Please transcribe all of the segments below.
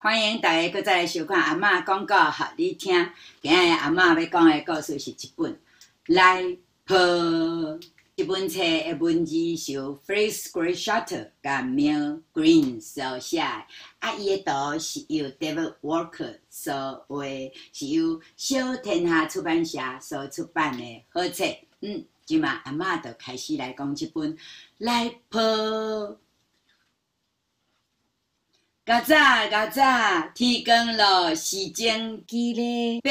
欢迎大家搁再来收看阿嬷讲故互你听。今日阿嬷要讲的故事是一本《来泡》。这本册的文字是由 Fritz Greyschuttle 甲 Mel Green 所写，啊，伊的图是由 David Walker 所画，是由小天下出版社所出版的好册。嗯，今嘛阿嬷就开始来讲这本《来泡》。较早较早，天光了，时钟记咧八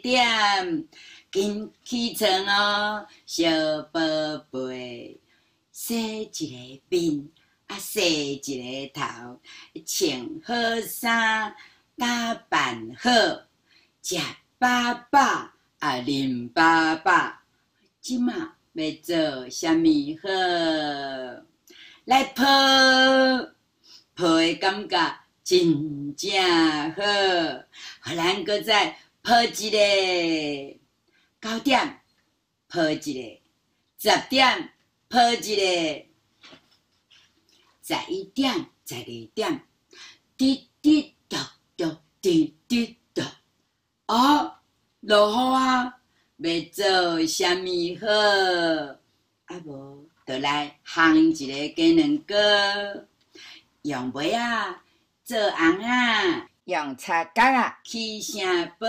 点，紧起床哦，小宝贝，洗一个面，啊洗一个头，穿好衫，打扮好，食饱饱，啊啉饱饱，即马要做啥物好？来泡。泡的感觉真正好，互咱搁再泡一个九点，泡一个十点，泡一个十一点，十二点，滴滴答答，滴滴答。哦，落雨啊，要做啥物好？啊无，就来烘一个鸡卵糕。用杯啊，做红啊，用擦角啊，起声宝，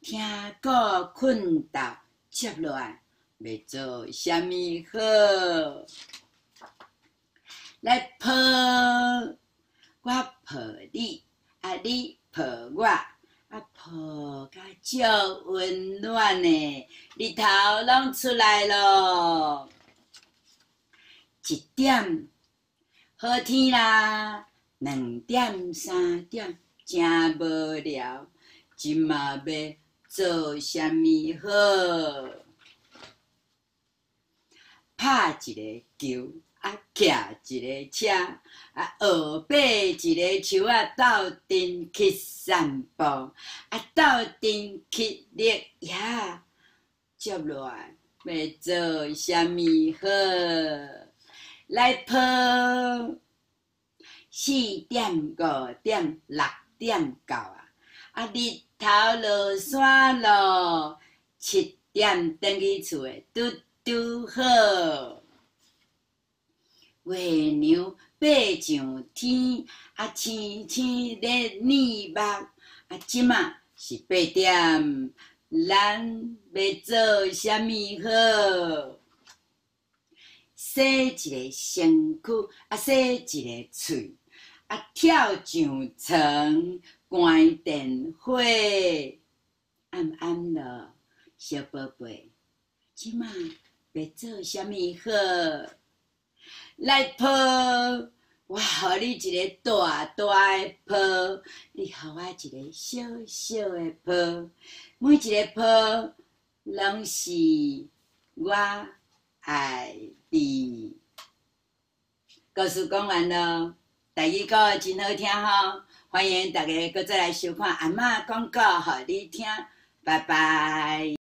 听鼓困觉，接落来要做什么好？来抱，我抱你，啊你抱我，啊抱甲足温暖的，日头拢出来咯，一点。好天啦，两点三点真无聊，今嘛要做啥物好？拍一个球，啊骑一个车，啊学爬一个树啊，斗阵去散步，啊斗阵去猎野，接落来要做啥物好？来泡，四点、五点、六点到啊！啊，日头落山咯，七点转去厝诶，拄拄好。月娘爬上天，啊，星星咧耳目，啊，即马是八点，咱要做啥物好？洗一个身躯，啊，洗一个喙，啊，跳上床，关电火，暗暗了，小宝贝，即马要做啥物好？来抱，我予你一个大大的抱，你予我一个小小的抱，每一个抱拢是我爱。第故事讲完咯，第二个真好听吼，欢迎大家搁再来收看阿嬷讲故，互你听，拜拜。